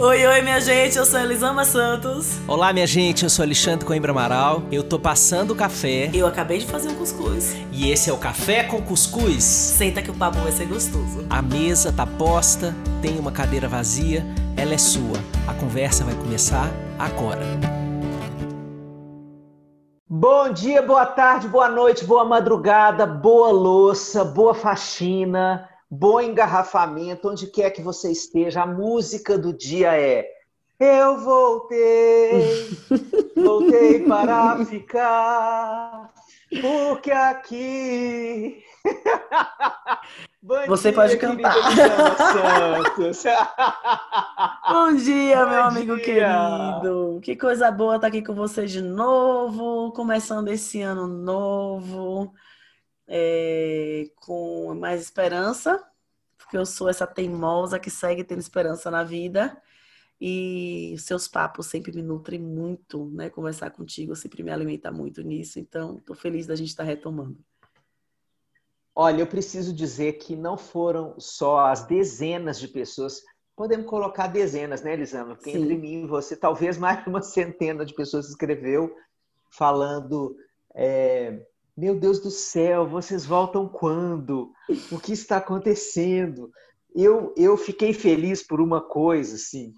Oi, oi, minha gente, eu sou Elisama Santos. Olá, minha gente, eu sou Alexandre Coimbra Amaral. Eu tô passando o café. Eu acabei de fazer um cuscuz. E esse é o Café com Cuscuz. Senta que o papo vai ser gostoso. A mesa tá posta, tem uma cadeira vazia, ela é sua. A conversa vai começar agora. Bom dia, boa tarde, boa noite, boa madrugada, boa louça, boa faxina bom engarrafamento, onde quer que você esteja. A música do dia é Eu voltei, voltei para ficar, porque aqui. Você pode cantar. Bom dia, Bom meu amigo dia. querido. Que coisa boa estar aqui com você de novo, começando esse ano novo é, com mais esperança, porque eu sou essa teimosa que segue tendo esperança na vida. E seus papos sempre me nutrem muito, né? Conversar contigo sempre me alimenta muito nisso. Então, estou feliz da gente estar tá retomando. Olha, eu preciso dizer que não foram só as dezenas de pessoas, podemos colocar dezenas, né, Elisama? Porque Sim. entre mim e você, talvez mais de uma centena de pessoas escreveu falando é, meu Deus do céu, vocês voltam quando? O que está acontecendo? Eu, eu fiquei feliz por uma coisa, assim,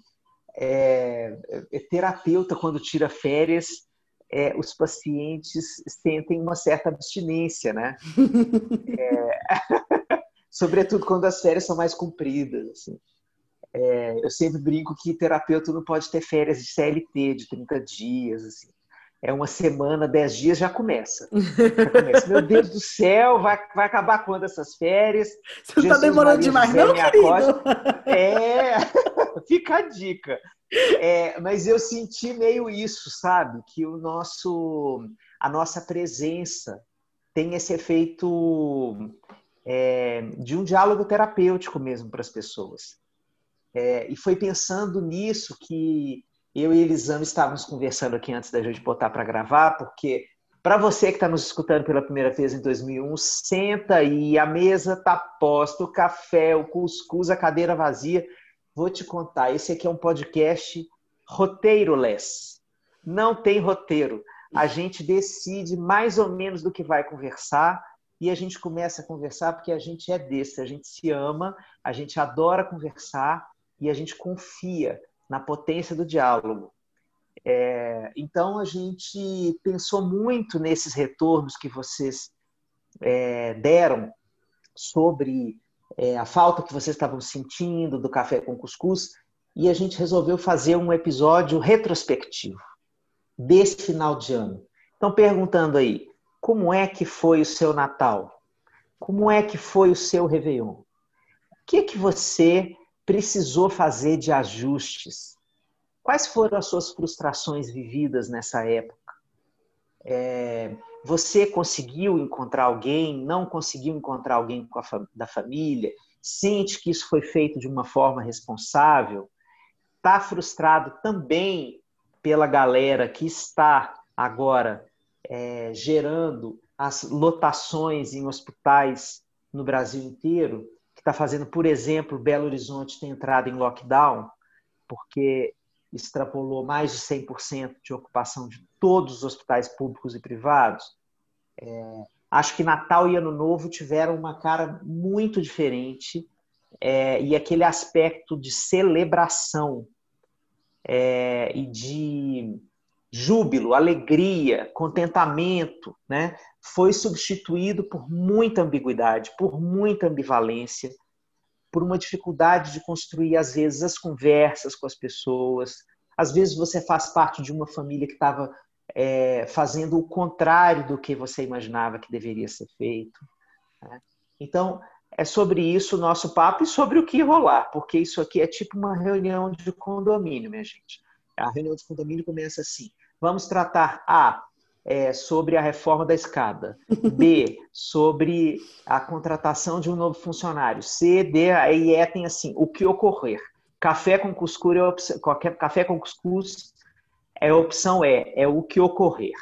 é, é terapeuta quando tira férias, é, os pacientes sentem uma certa abstinência, né? É, sobretudo quando as férias são mais compridas, assim. É, eu sempre brinco que terapeuta não pode ter férias de CLT de 30 dias, assim é uma semana, dez dias, já começa. Já começa. Meu Deus do céu, vai, vai acabar quando essas férias? Você está demorando demais, não, querido? É, fica a dica. É, mas eu senti meio isso, sabe? Que o nosso, a nossa presença tem esse efeito é, de um diálogo terapêutico mesmo para as pessoas. É, e foi pensando nisso que eu e Elisama estávamos conversando aqui antes da gente botar para gravar, porque para você que está nos escutando pela primeira vez em 2001, senta aí, a mesa está posta, o café, o cuscuz, a cadeira vazia. Vou te contar, esse aqui é um podcast roteiro-less. Não tem roteiro. A gente decide mais ou menos do que vai conversar e a gente começa a conversar porque a gente é desse, a gente se ama, a gente adora conversar e a gente confia na potência do diálogo. É, então, a gente pensou muito nesses retornos que vocês é, deram sobre é, a falta que vocês estavam sentindo do café com cuscuz e a gente resolveu fazer um episódio retrospectivo desse final de ano. Então, perguntando aí, como é que foi o seu Natal? Como é que foi o seu Réveillon? O que que você precisou fazer de ajustes? Quais foram as suas frustrações vividas nessa época? É, você conseguiu encontrar alguém? Não conseguiu encontrar alguém da família? Sente que isso foi feito de uma forma responsável? Está frustrado também pela galera que está agora é, gerando as lotações em hospitais no Brasil inteiro? Que está fazendo, por exemplo, Belo Horizonte ter entrado em lockdown, porque extrapolou mais de 100% de ocupação de todos os hospitais públicos e privados. É, acho que Natal e Ano Novo tiveram uma cara muito diferente é, e aquele aspecto de celebração é, e de júbilo, alegria, contentamento, né, foi substituído por muita ambiguidade, por muita ambivalência, por uma dificuldade de construir, às vezes, as conversas com as pessoas. Às vezes você faz parte de uma família que estava é, fazendo o contrário do que você imaginava que deveria ser feito. Né? Então, é sobre isso o nosso papo e sobre o que rolar, porque isso aqui é tipo uma reunião de condomínio, minha gente. A reunião de condomínio começa assim: Vamos tratar A é, sobre a reforma da escada, B sobre a contratação de um novo funcionário, C, D, aí E tem assim o que ocorrer. Café com cuscuz é opção, qualquer café com cuscuz é opção E, é o que ocorrer.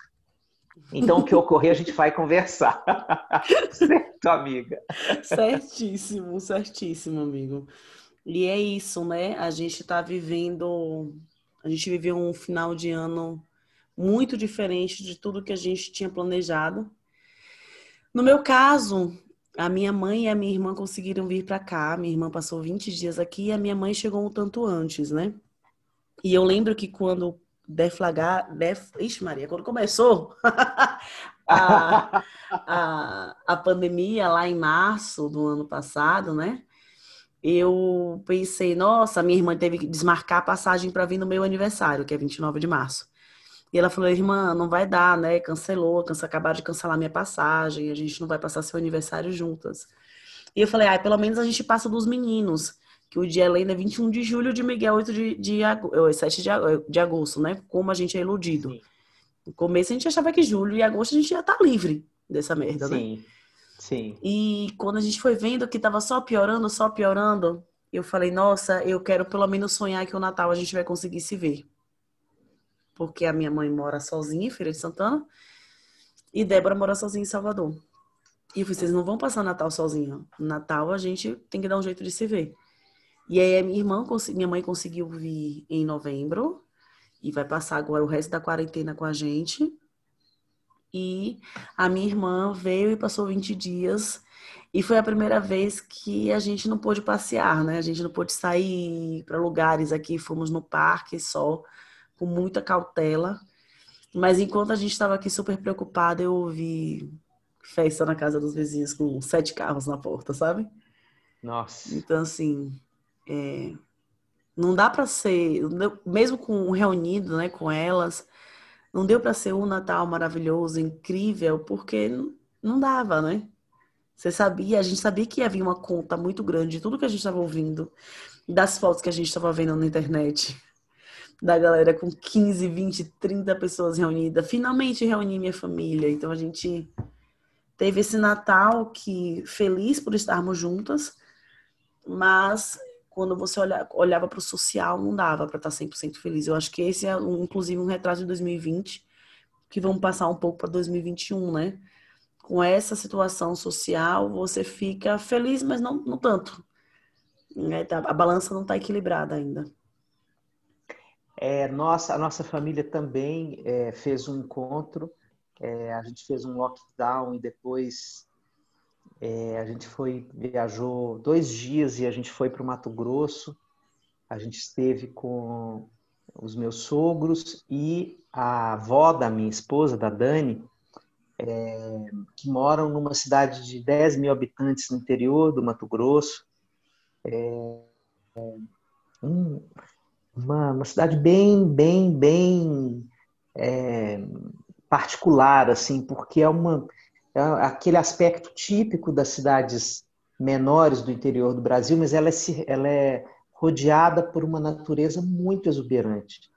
Então, o que ocorrer, a gente vai conversar. certo, amiga? Certíssimo, certíssimo, amigo. E é isso, né? A gente está vivendo, a gente viveu um final de ano muito diferente de tudo que a gente tinha planejado. No meu caso, a minha mãe e a minha irmã conseguiram vir para cá. Minha irmã passou 20 dias aqui e a minha mãe chegou um tanto antes, né? E eu lembro que quando deflagrar, def... Ixi, Maria, quando começou a, a, a pandemia lá em março do ano passado, né? Eu pensei, nossa, minha irmã teve que desmarcar a passagem para vir no meu aniversário, que é 29 de março. E ela falou, irmã, não vai dar, né? Cancelou, cansa, acabaram de cancelar minha passagem, a gente não vai passar seu aniversário juntas. E eu falei, ah, pelo menos a gente passa dos meninos, que o dia ainda é 21 de julho, de Miguel 8 de, de, de 7 de, de agosto, né? Como a gente é iludido. Sim. No começo a gente achava que julho e agosto a gente ia estar tá livre dessa merda, Sim. né? Sim. Sim. E quando a gente foi vendo que tava só piorando, só piorando, eu falei, nossa, eu quero pelo menos sonhar que o Natal a gente vai conseguir se ver porque a minha mãe mora sozinha em Feira de Santana e Débora mora sozinha em Salvador. E eu falei, vocês não vão passar Natal sozinha. Natal a gente tem que dar um jeito de se ver. E aí minha irmã, minha mãe conseguiu vir em novembro e vai passar agora o resto da quarentena com a gente. E a minha irmã veio e passou 20 dias. E foi a primeira vez que a gente não pôde passear, né? A gente não pôde sair para lugares aqui. Fomos no parque só com muita cautela. Mas enquanto a gente estava aqui super preocupada, eu ouvi festa na casa dos vizinhos com sete carros na porta, sabe? Nossa. Então, assim, é... não dá para ser, mesmo com reunido, né, com elas, não deu para ser um Natal maravilhoso, incrível, porque não dava, né? Você sabia, a gente sabia que ia vir uma conta muito grande de tudo que a gente estava ouvindo, das fotos que a gente estava vendo na internet da galera com 15, 20, 30 pessoas reunidas. Finalmente reuni minha família. Então a gente teve esse Natal que feliz por estarmos juntas, mas quando você olha, olhava para o social não dava para estar 100% feliz. Eu acho que esse é um, inclusive um retrato de 2020 que vamos passar um pouco para 2021, né? Com essa situação social, você fica feliz, mas não, não tanto. Né? A balança não está equilibrada ainda. É, nossa, a nossa família também é, fez um encontro. É, a gente fez um lockdown e depois é, a gente foi viajou dois dias e a gente foi para o Mato Grosso. A gente esteve com os meus sogros e a avó da minha esposa, da Dani, é, que moram numa cidade de 10 mil habitantes no interior do Mato Grosso. É, um, uma, uma cidade bem, bem, bem é, particular, assim, porque é, uma, é aquele aspecto típico das cidades menores do interior do Brasil, mas ela é, ela é rodeada por uma natureza muito exuberante.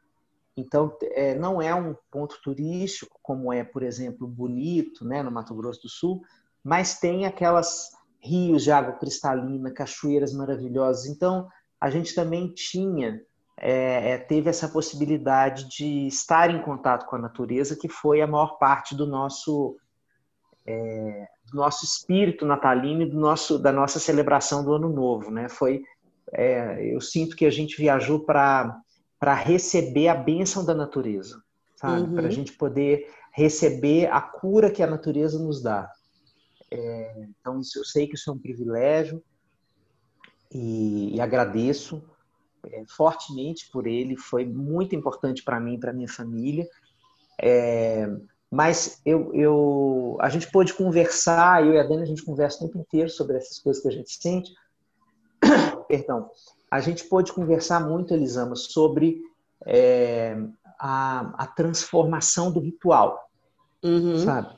Então, é, não é um ponto turístico, como é, por exemplo, Bonito, né, no Mato Grosso do Sul, mas tem aquelas rios de água cristalina, cachoeiras maravilhosas. Então, a gente também tinha é, é, teve essa possibilidade de estar em contato com a natureza, que foi a maior parte do nosso é, do nosso espírito natalino e do nosso da nossa celebração do ano novo, né? Foi é, eu sinto que a gente viajou para receber a bênção da natureza? Uhum. Para a gente poder receber a cura que a natureza nos dá. É, então eu sei que isso é um privilégio e, e agradeço é, fortemente por ele, foi muito importante para mim, para minha família. É, mas eu, eu, a gente pôde conversar, eu e a Dani, a gente conversa o tempo inteiro sobre essas coisas que a gente sente. Perdão. A gente pôde conversar muito, Elisama, sobre é, a, a, transformação do ritual, uhum. sabe?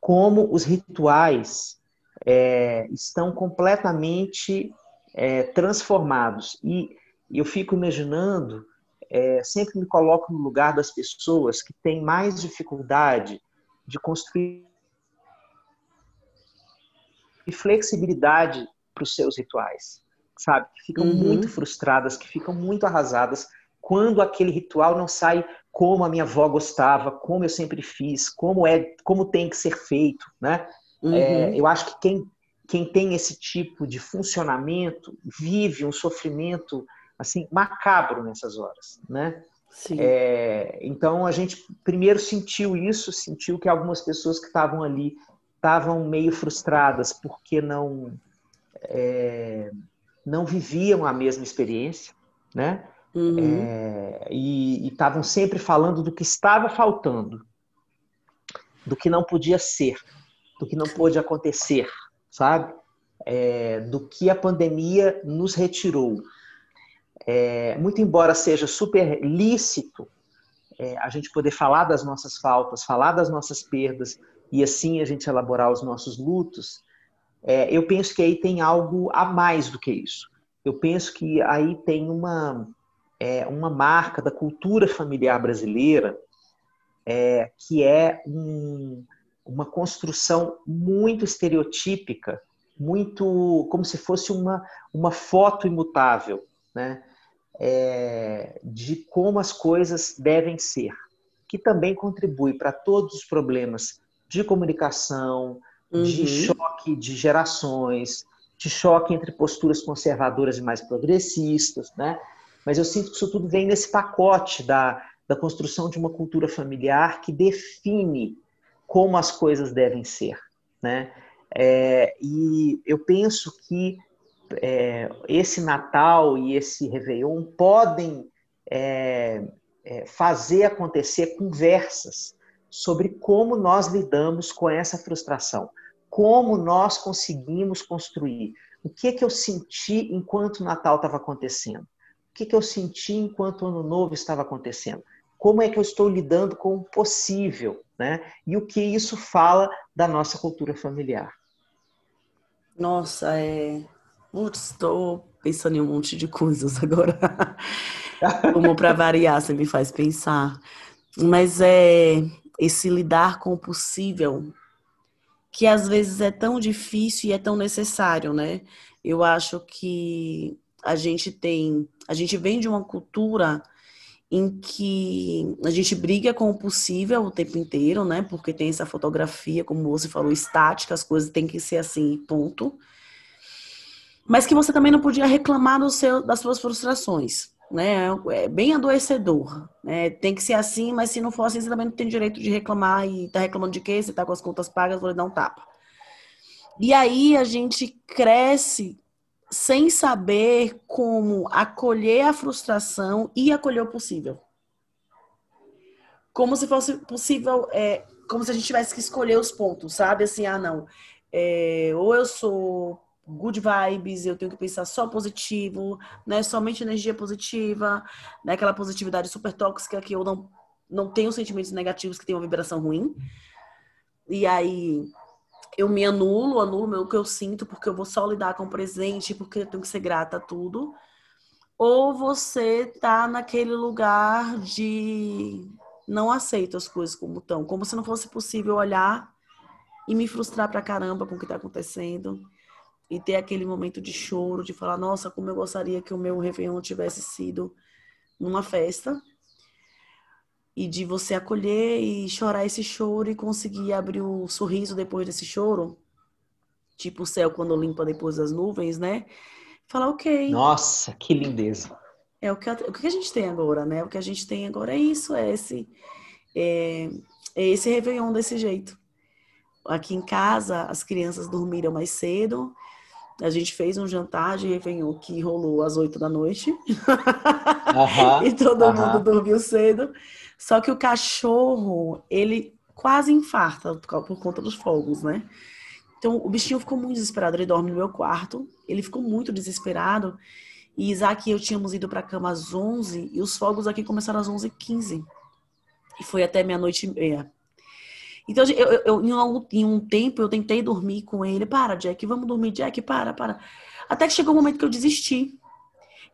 Como os rituais é, estão completamente é, transformados. E e eu fico imaginando, é, sempre me coloco no lugar das pessoas que têm mais dificuldade de construir e flexibilidade para os seus rituais, sabe? Que ficam uhum. muito frustradas, que ficam muito arrasadas quando aquele ritual não sai como a minha avó gostava, como eu sempre fiz, como é, como tem que ser feito, né? Uhum. É, eu acho que quem quem tem esse tipo de funcionamento vive um sofrimento assim macabro nessas horas, né? É, então a gente primeiro sentiu isso, sentiu que algumas pessoas que estavam ali estavam meio frustradas porque não é, não viviam a mesma experiência, né? Uhum. É, e estavam sempre falando do que estava faltando, do que não podia ser, do que não pôde acontecer, sabe? É, do que a pandemia nos retirou. É, muito embora seja super lícito é, a gente poder falar das nossas faltas, falar das nossas perdas e assim a gente elaborar os nossos lutos, é, eu penso que aí tem algo a mais do que isso. Eu penso que aí tem uma, é, uma marca da cultura familiar brasileira é, que é um, uma construção muito estereotípica, muito como se fosse uma, uma foto imutável, né? É, de como as coisas devem ser, que também contribui para todos os problemas de comunicação, uhum. de choque de gerações, de choque entre posturas conservadoras e mais progressistas, né? Mas eu sinto que isso tudo vem nesse pacote da, da construção de uma cultura familiar que define como as coisas devem ser, né? É, e eu penso que é, esse Natal e esse Réveillon podem é, é, fazer acontecer conversas sobre como nós lidamos com essa frustração, como nós conseguimos construir. O que, que eu senti enquanto o Natal estava acontecendo? O que, que eu senti enquanto o Ano Novo estava acontecendo? como é que eu estou lidando com o possível, né? E o que isso fala da nossa cultura familiar. Nossa, é. Putz, estou pensando em um monte de coisas agora. como para variar, você me faz pensar. Mas é esse lidar com o possível, que às vezes é tão difícil e é tão necessário, né? Eu acho que a gente tem, a gente vem de uma cultura em que a gente briga com o possível o tempo inteiro, né? Porque tem essa fotografia, como você falou, estática, as coisas têm que ser assim, ponto. Mas que você também não podia reclamar do seu, das suas frustrações, né? É bem adoecedor, né? Tem que ser assim, mas se não for assim, você também não tem direito de reclamar e tá reclamando de quê? Você tá com as contas pagas, vou lhe dar um tapa. E aí a gente cresce sem saber como acolher a frustração e acolher o possível. Como se fosse possível, é, como se a gente tivesse que escolher os pontos, sabe? Assim, ah, não. É, ou eu sou good vibes, eu tenho que pensar só positivo, né? Somente energia positiva, né? Aquela positividade super tóxica que eu não, não tenho sentimentos negativos que tem uma vibração ruim. E aí eu me anulo, anulo o que eu sinto, porque eu vou só lidar com o presente, porque eu tenho que ser grata a tudo. Ou você tá naquele lugar de não aceito as coisas como estão, como se não fosse possível olhar e me frustrar pra caramba com o que tá acontecendo e ter aquele momento de choro, de falar, nossa, como eu gostaria que o meu Réveillon tivesse sido numa festa e de você acolher e chorar esse choro e conseguir abrir o sorriso depois desse choro, tipo o céu quando limpa depois das nuvens, né? Falar, ok. Nossa, que lindeza. É o que, o que a gente tem agora, né? O que a gente tem agora é isso, é esse, é, é esse Réveillon desse jeito. Aqui em casa, as crianças dormiram mais cedo, a gente fez um jantar de Réveillon que rolou às oito da noite. e todo mundo dormiu cedo. Só que o cachorro, ele quase infarta por conta dos fogos, né? Então, o bichinho ficou muito desesperado. Ele dorme no meu quarto. Ele ficou muito desesperado. E Isaac e eu tínhamos ido para a cama às 11 e os fogos aqui começaram às 11h15. E foi até meia-noite e meia. Então, eu, eu, em, um, em um tempo, eu tentei dormir com ele. Para, Jack, vamos dormir, Jack, para, para. Até que chegou o um momento que eu desisti.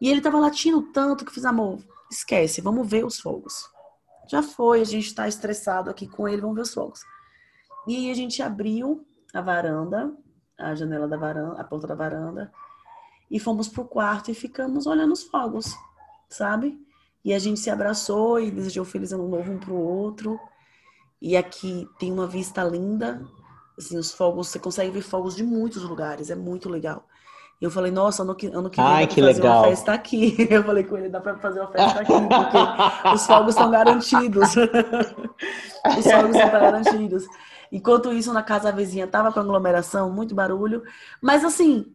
E ele tava latindo tanto que eu fiz, amor, esquece, vamos ver os fogos. Já foi, a gente está estressado aqui com ele, vamos ver os fogos. E a gente abriu a varanda, a janela da varanda, a porta da varanda, e fomos pro quarto e ficamos olhando os fogos, sabe? E a gente se abraçou e desejou feliz ano novo um pro outro. E aqui tem uma vista linda. Assim, os fogos, você consegue ver fogos de muitos lugares, é muito legal. E eu falei, nossa, ano que, ano que vem Ai, dá que fazer legal. uma festa aqui. Eu falei com ele, dá pra fazer uma festa aqui, porque os fogos estão garantidos. os fogos estão garantidos. Enquanto isso, na casa vizinha tava com aglomeração, muito barulho. Mas assim,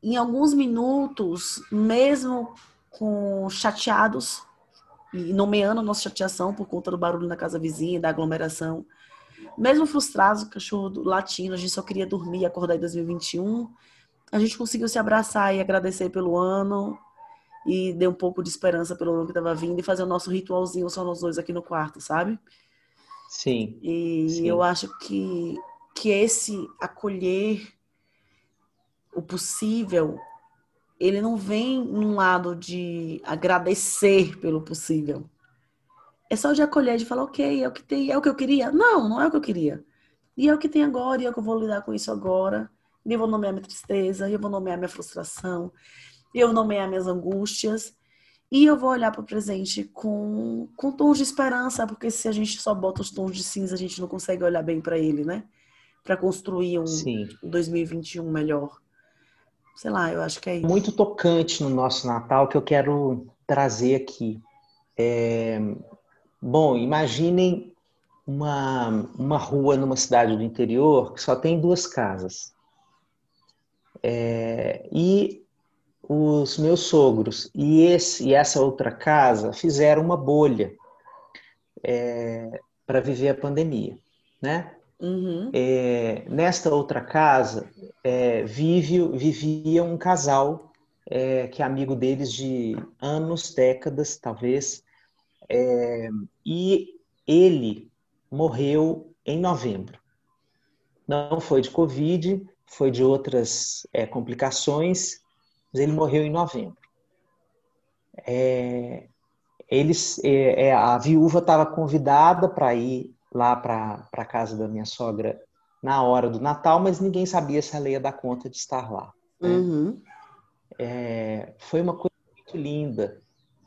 em alguns minutos, mesmo com chateados, e nomeando a nossa chateação por conta do barulho na casa vizinha, da aglomeração, mesmo frustrados, o cachorro latindo, a gente só queria dormir e acordar em 2021, a gente conseguiu se abraçar e agradecer pelo ano e deu um pouco de esperança pelo ano que estava vindo e fazer o nosso ritualzinho só nós dois aqui no quarto, sabe? Sim. E Sim. eu acho que, que esse acolher o possível, ele não vem num lado de agradecer pelo possível. É só de acolher, de falar, ok, é o que tem, é o que eu queria. Não, não é o que eu queria. E é o que tem agora, e é o que eu vou lidar com isso agora. E eu vou nomear minha tristeza, e eu vou nomear minha frustração, e eu vou nomear minhas angústias. E eu vou olhar para o presente com, com tons de esperança, porque se a gente só bota os tons de cinza, a gente não consegue olhar bem para ele, né? Para construir um Sim. 2021 melhor. Sei lá, eu acho que é isso. Muito tocante no nosso Natal que eu quero trazer aqui. É, Bom, imaginem uma, uma rua numa cidade do interior que só tem duas casas. É, e os meus sogros e, esse, e essa outra casa fizeram uma bolha é, para viver a pandemia, né? Uhum. É, nesta outra casa é, vive, vivia um casal é, que é amigo deles de anos, décadas, talvez, é, e ele morreu em novembro. Não foi de Covid, foi de outras é, complicações, mas ele morreu em novembro. É, eles, a viúva estava convidada para ir lá para a casa da minha sogra na hora do Natal, mas ninguém sabia se ela ia dar conta de estar lá. Né? Uhum. É, foi uma coisa muito linda,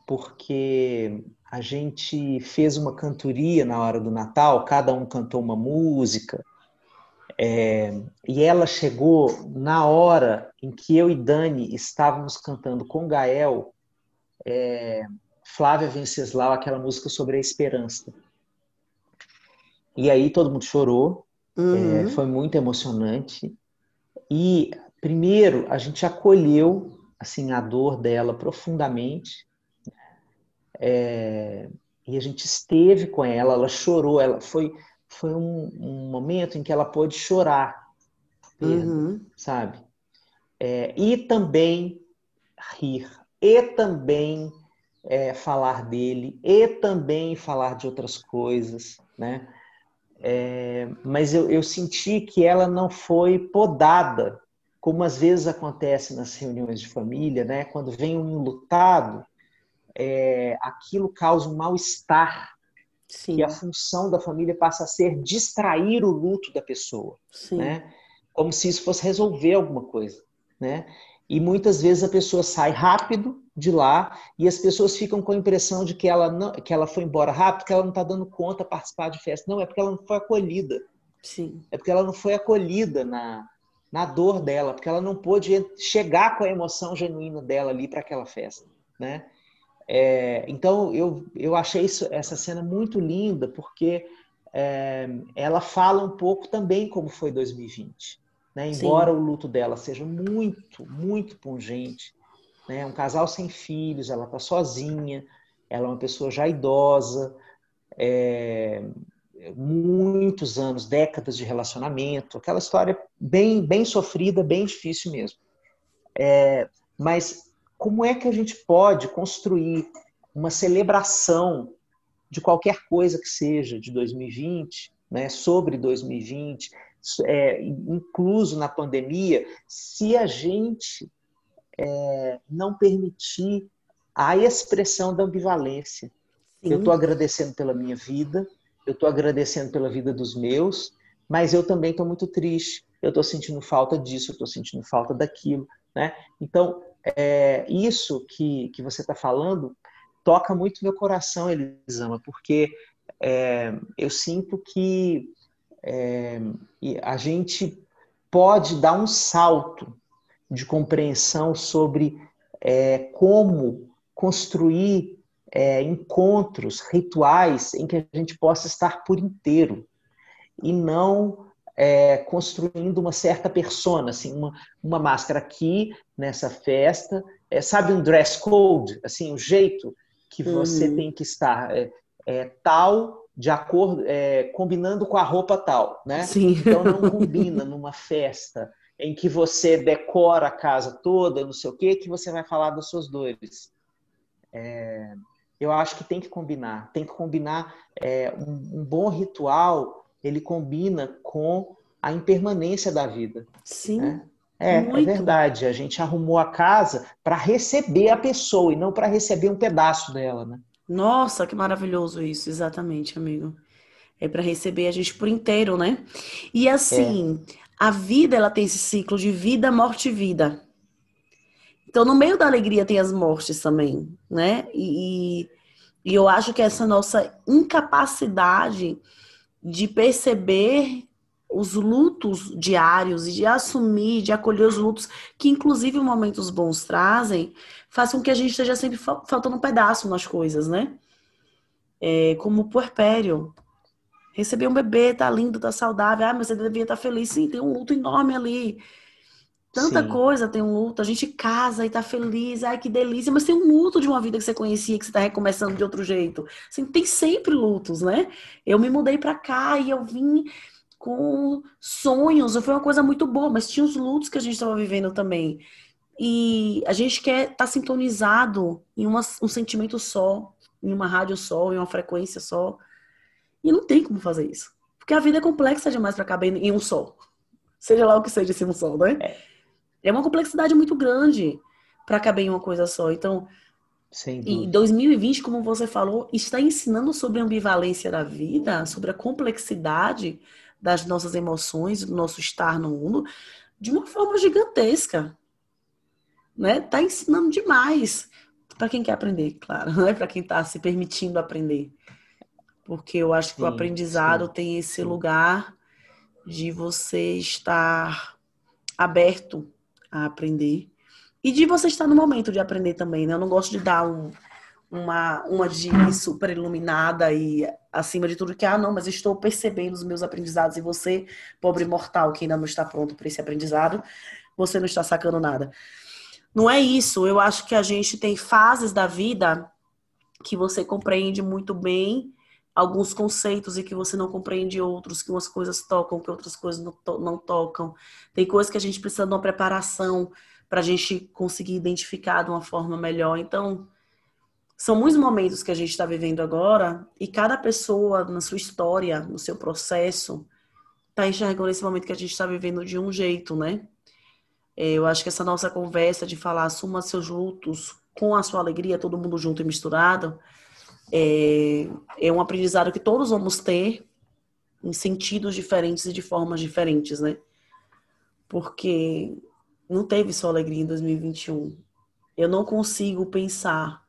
porque a gente fez uma cantoria na hora do Natal, cada um cantou uma música, é, e ela chegou na hora em que eu e Dani estávamos cantando com Gael, é, Flávia Venceslau, aquela música sobre a esperança. E aí todo mundo chorou, Uhum. é, foi muito emocionante. E primeiro a gente acolheu assim a dor dela profundamente. É, e a gente esteve com ela, ela chorou, ela foi foi um, um momento em que ela pôde chorar, perda, Uhum. sabe? É, e também rir, e também é, falar dele, e também falar de outras coisas, né? É, mas eu, eu senti que ela não foi podada, como às vezes acontece nas reuniões de família, né? Quando vem um enlutado, é, aquilo causa um mal-estar e a função da família passa a ser distrair o luto da pessoa, sim. né? Como se isso fosse resolver alguma coisa, né? E muitas vezes a pessoa sai rápido de lá e as pessoas ficam com a impressão de que ela não, que ela foi embora rápido, que ela não está dando conta de participar de festa. Não, é porque ela não foi acolhida. Sim. É porque ela não foi acolhida na, na dor dela, porque ela não pôde chegar com a emoção genuína dela ali para aquela festa, né? É, então eu, eu achei isso, essa cena muito linda porque é, ela fala um pouco também como foi 2020, né? Embora Sim. o luto dela seja muito, muito pungente, né? Um casal sem filhos, ela está sozinha, ela é uma pessoa já idosa, é, muitos anos, décadas de relacionamento, aquela história bem, bem sofrida, bem difícil mesmo. É, mas como é que a gente pode construir uma celebração de qualquer coisa que seja de 2020, né, sobre 2020, é, incluso na pandemia, se a gente é, não permitir a expressão da ambivalência? Sim. Eu estou agradecendo pela minha vida, eu estou agradecendo pela vida dos meus, mas eu também estou muito triste. Eu estou sentindo falta disso, eu estou sentindo falta daquilo, né? Então, é, isso que, que você está falando toca muito meu coração, Elisama, porque é, eu sinto que é, a gente pode dar um salto de compreensão sobre é, como construir é, encontros, rituais em que a gente possa estar por inteiro e não é, construindo uma certa persona, assim, uma, uma máscara aqui nessa festa, é, sabe um dress code, assim, o jeito que você uhum. tem que estar é, é, tal de acordo, é, combinando com a roupa tal, né? Sim. Então não combina numa festa em que você decora a casa toda, não sei o quê, que você vai falar das suas dores. É, eu acho que tem que combinar, tem que combinar é, um, um, bom ritual, ele combina com a impermanência da vida. Sim. Né? É, é, verdade. A gente arrumou a casa para receber a pessoa e não para receber um pedaço dela, né? Nossa, que maravilhoso isso, exatamente, amigo. É para receber a gente por inteiro, né? E assim, é. A vida ela tem esse ciclo de vida, morte e vida. Então, no meio da alegria tem as mortes também, né? E, e eu acho que essa nossa incapacidade de perceber os lutos diários e de assumir, de acolher os lutos que, inclusive, momentos bons trazem, faz com que a gente esteja sempre faltando um pedaço nas coisas, né? É, como o puerpério. Receber um bebê, tá lindo, tá saudável. Ah, mas você devia estar tá feliz. Sim, tem um luto enorme ali. Tanta Sim. coisa tem um luto. A gente casa e tá feliz. Ai, que delícia. Mas tem um luto de uma vida que você conhecia, que você tá recomeçando de outro jeito. Assim, tem sempre lutos, né? Eu me mudei pra cá e eu vim com sonhos. Foi uma coisa muito boa, mas tinha os lutos que a gente estava vivendo também. E a gente quer estar tá sintonizado em uma, um sentimento só, em uma rádio só, em uma frequência só. E não tem como fazer isso. Porque a vida é complexa demais para caber em um só. Seja lá o que seja esse um só, né? É, é uma complexidade muito grande para caber em uma coisa só. Então, em 2020, como você falou, está ensinando sobre a ambivalência da vida, sobre a complexidade das nossas emoções, do nosso estar no mundo, de uma forma gigantesca né? Tá ensinando demais para quem quer aprender, claro, né? Para quem está se permitindo aprender. Porque eu acho que sim, o aprendizado sim, tem esse lugar de você estar aberto a aprender e de você estar no momento de aprender também, né? Eu não gosto de dar um, uma, uma de super iluminada e acima de tudo que, ah, não, mas estou percebendo os meus aprendizados e você, pobre mortal que ainda não está pronto para esse aprendizado, você não está sacando nada. Não é isso. Eu acho que a gente tem fases da vida que você compreende muito bem alguns conceitos e que você não compreende outros, que umas coisas tocam, que outras coisas não, to não tocam. Tem coisas que a gente precisa de uma preparação para a gente conseguir identificar de uma forma melhor. Então, são muitos momentos que a gente está vivendo agora e cada pessoa na sua história, no seu processo, está enxergando esse momento que a gente está vivendo de um jeito, né? É, eu acho que essa nossa conversa de falar assuma seus lutos com a sua alegria, todo mundo junto e misturado, é, é um aprendizado que todos vamos ter em sentidos diferentes e de formas diferentes, né? Porque não teve só alegria em 2021. Eu não consigo pensar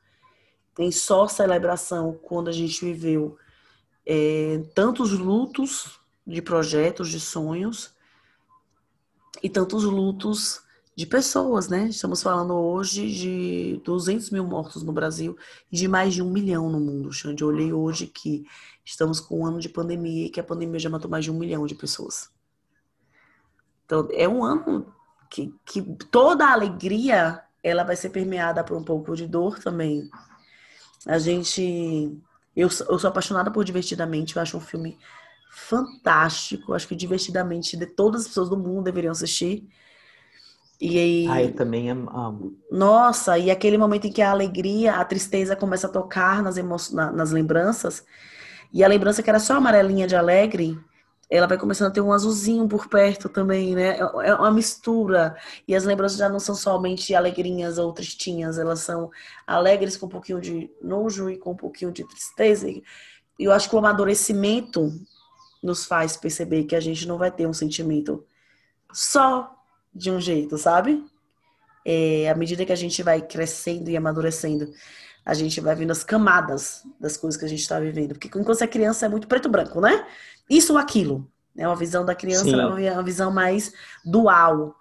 em só celebração quando a gente viveu é, tantos lutos de projetos, de sonhos, e tantos lutos de pessoas, né? Estamos falando hoje de 200 mil mortos no Brasil e de mais de um milhão no mundo. Xande, eu olhei hoje que estamos com um ano de pandemia e que a pandemia já matou mais de um milhão de pessoas. Então, é um ano que, que toda a alegria ela vai ser permeada por um pouco de dor também. A gente. Eu, eu sou apaixonada por Divertidamente, eu acho um filme fantástico. Acho que divertidamente de todas as pessoas do mundo deveriam assistir. E aí. Ah, eu também amo. Nossa, e aquele momento em que a alegria, a tristeza começa a tocar nas, emo... nas lembranças. E a lembrança que era só amarelinha de alegre, ela vai começando a ter um azulzinho por perto também, né? É, é uma mistura. E as lembranças já não são somente alegrinhas ou tristinhas, elas são alegres com um pouquinho de nojo e com um pouquinho de tristeza. E eu acho que o amadurecimento nos faz perceber que a gente não vai ter um sentimento só de um jeito, sabe? É, à medida que a gente vai crescendo e amadurecendo, a gente vai vendo as camadas das coisas que a gente está vivendo. Porque quando você é criança é muito preto branco, né? Isso ou aquilo. Né? Uma visão da criança é uma visão mais dual.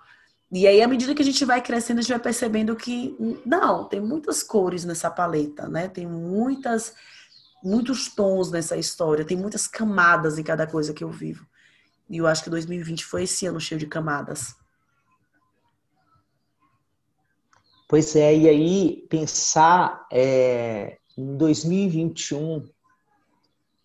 E aí, à medida que a gente vai crescendo, a gente vai percebendo que não, tem muitas cores nessa paleta, né? Tem muitas, muitos tons nessa história, tem muitas camadas em cada coisa que eu vivo. E eu acho que 2020 foi esse ano cheio de camadas. Pois é, e aí pensar é, em 2021,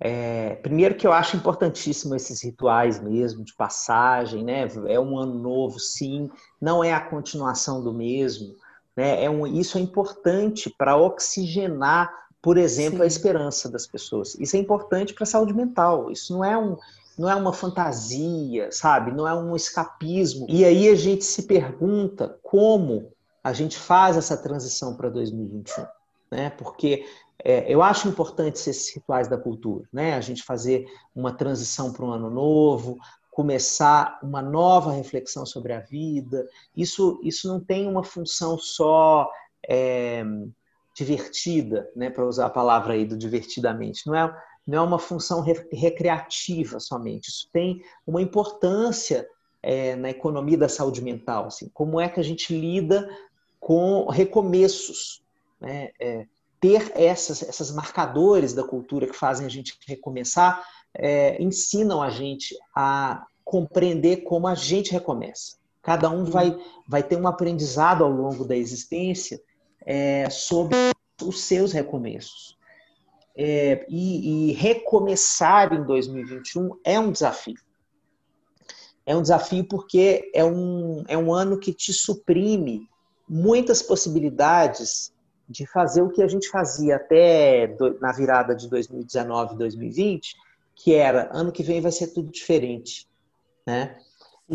é, primeiro que eu acho importantíssimo esses rituais mesmo, de passagem, né? É um ano novo, sim, não é a continuação do mesmo. Né? É um, isso é importante para oxigenar, por exemplo, sim. a esperança das pessoas. Isso é importante para a saúde mental. Isso não é um, não é uma fantasia, sabe? Não é um escapismo. E aí a gente se pergunta como a gente faz essa transição para 2021, né? Porque é, eu acho importante esses rituais da cultura, né? A gente fazer uma transição para um ano novo, começar uma nova reflexão sobre a vida. Isso, isso não tem uma função só é, divertida, né? Para usar a palavra aí do divertidamente, não é não é uma função recreativa somente. Isso tem uma importância é, na economia da saúde mental. Assim, como é que a gente lida com recomeços, né? É, ter essas, essas marcadores da cultura que fazem a gente recomeçar é, ensinam a gente a compreender como a gente recomeça. Cada um vai, vai ter um aprendizado ao longo da existência é, sobre os seus recomeços. É, e, e recomeçar em 2021 é um desafio. É um desafio porque é um, é um ano que te suprime muitas possibilidades de fazer o que a gente fazia até do, na virada de 2019 2020, que era ano que vem vai ser tudo diferente, né?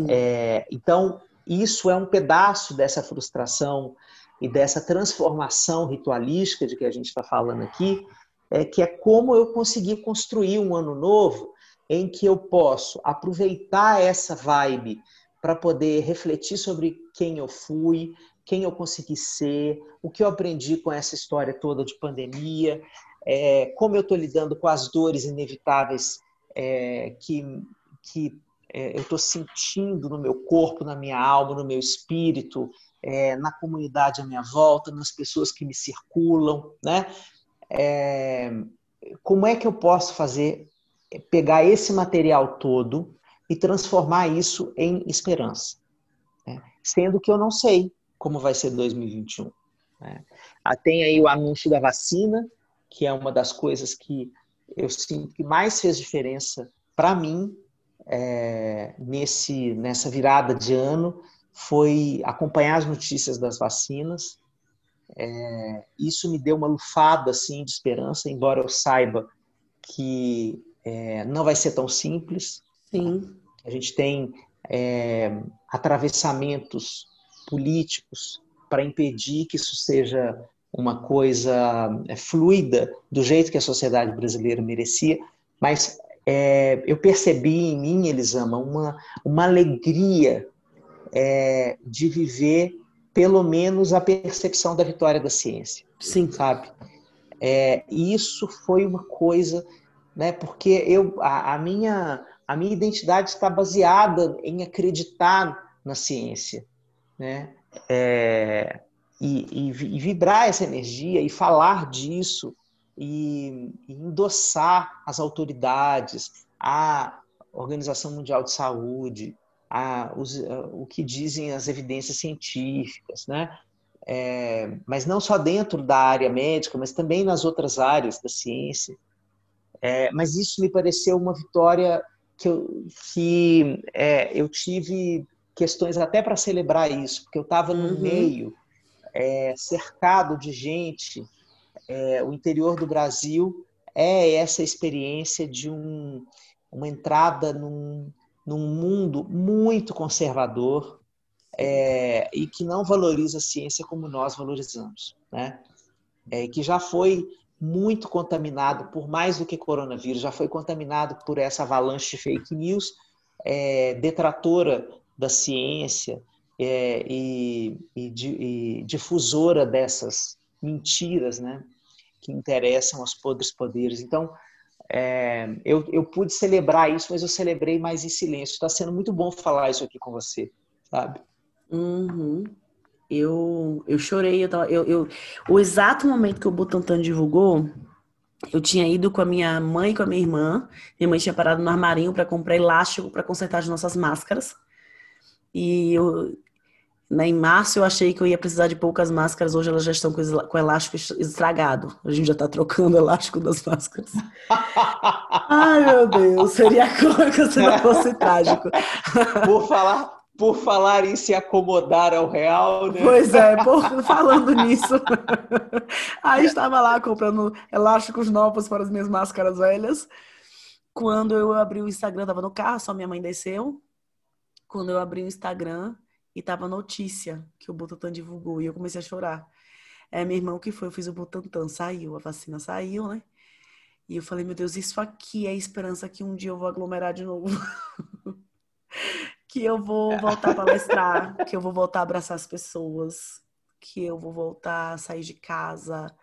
É, então isso é um pedaço dessa frustração e dessa transformação ritualística de que a gente está falando aqui, é que é como eu conseguir construir um ano novo em que eu posso aproveitar essa vibe para poder refletir sobre quem eu fui, quem eu consegui ser, o que eu aprendi com essa história toda de pandemia, é, como eu estou lidando com as dores inevitáveis é, que, que é, eu estou sentindo no meu corpo, na minha alma, no meu espírito, é, na comunidade à minha volta, nas pessoas que me circulam, né? É, como é que eu posso fazer, pegar esse material todo e transformar isso em esperança? Né? Sendo que eu não sei, como vai ser 2021. Né? Ah, tem aí o anúncio da vacina, que é uma das coisas que eu sinto que mais fez diferença para mim é, nesse, nessa virada de ano, foi acompanhar as notícias das vacinas. É, isso me deu uma lufada assim, de esperança, embora eu saiba que é, não vai ser tão simples. Sim. A gente tem é, atravessamentos políticos para impedir que isso seja uma coisa é, fluida do jeito que a sociedade brasileira merecia, mas é, eu percebi em mim, Elisama, uma, uma alegria é, de viver pelo menos a percepção da vitória da ciência. Sim. Sabe? É, isso foi uma coisa, né, porque eu, a, a, minha, a minha identidade está baseada em acreditar na ciência né? É, e, e, e, vibrar essa energia e falar disso e, e endossar as autoridades, a Organização Mundial de Saúde, a, os, a, o que dizem as evidências científicas, né? É, mas não só dentro da área médica, mas também nas outras áreas da ciência. É, mas isso me pareceu uma vitória que eu, que, é, eu tive questões até para celebrar isso, porque eu estava no uhum. meio, é, cercado de gente. É, o interior do Brasil é essa experiência de um, uma entrada num, num mundo muito conservador é, e que não valoriza a ciência como nós valorizamos, né? É, que já foi muito contaminado por mais do que coronavírus, já foi contaminado por essa avalanche de fake news, é, detratora da ciência é, e, e, e, difusora dessas mentiras, né, que interessam aos podres poderes. Então, é, eu, eu pude celebrar isso, mas eu celebrei mais em silêncio. Está sendo muito bom falar isso aqui com você, sabe? Uhum. Eu, eu chorei, eu, tava, eu, eu, o exato momento que o Butantan divulgou, eu tinha ido com a minha mãe e com a minha irmã. Minha mãe tinha parado no armarinho para comprar elástico para consertar as nossas máscaras. E eu, né, em março eu achei que eu ia precisar de poucas máscaras, hoje elas já estão com, com elástico estragado. A gente já está trocando o elástico das máscaras. Ai, meu Deus, seria cômico se não fosse trágico. Por falar, por falar em se acomodar ao real, né? Pois é, por, falando nisso. Aí estava lá comprando elásticos novos para as minhas máscaras velhas. Quando eu abri o Instagram, estava no carro, só minha mãe desceu. Quando eu abri o Instagram e tava notícia que o Butantan divulgou e eu comecei a chorar. É meu irmão que foi, eu fiz o Butantan, saiu, a vacina saiu, né? E eu falei, meu Deus, isso aqui é a esperança que um dia eu vou aglomerar de novo. que eu vou voltar a palestrar, que eu vou voltar a abraçar as pessoas, que eu vou voltar a sair de casa,